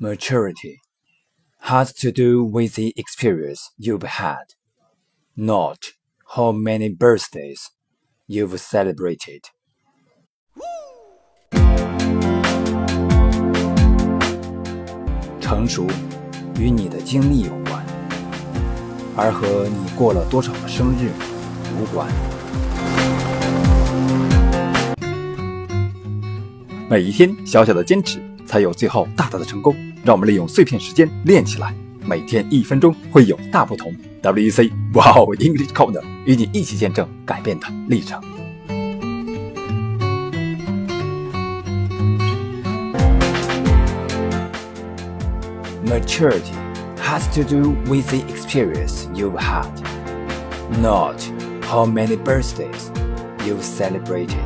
Maturity has to do with the experience you've had, not how many birthdays you've celebrated. 成熟与你的经历有关，而和你过了多少个生日无关。每一天小小的坚持，才有最后大大的成功。让我们利用碎片时间练起来，每天一分钟会有大不同。WEC 哇哦 English Corner 与你一起见证改变的历程。Maturity has to do with the experience you've had, not how many birthdays you've celebrated.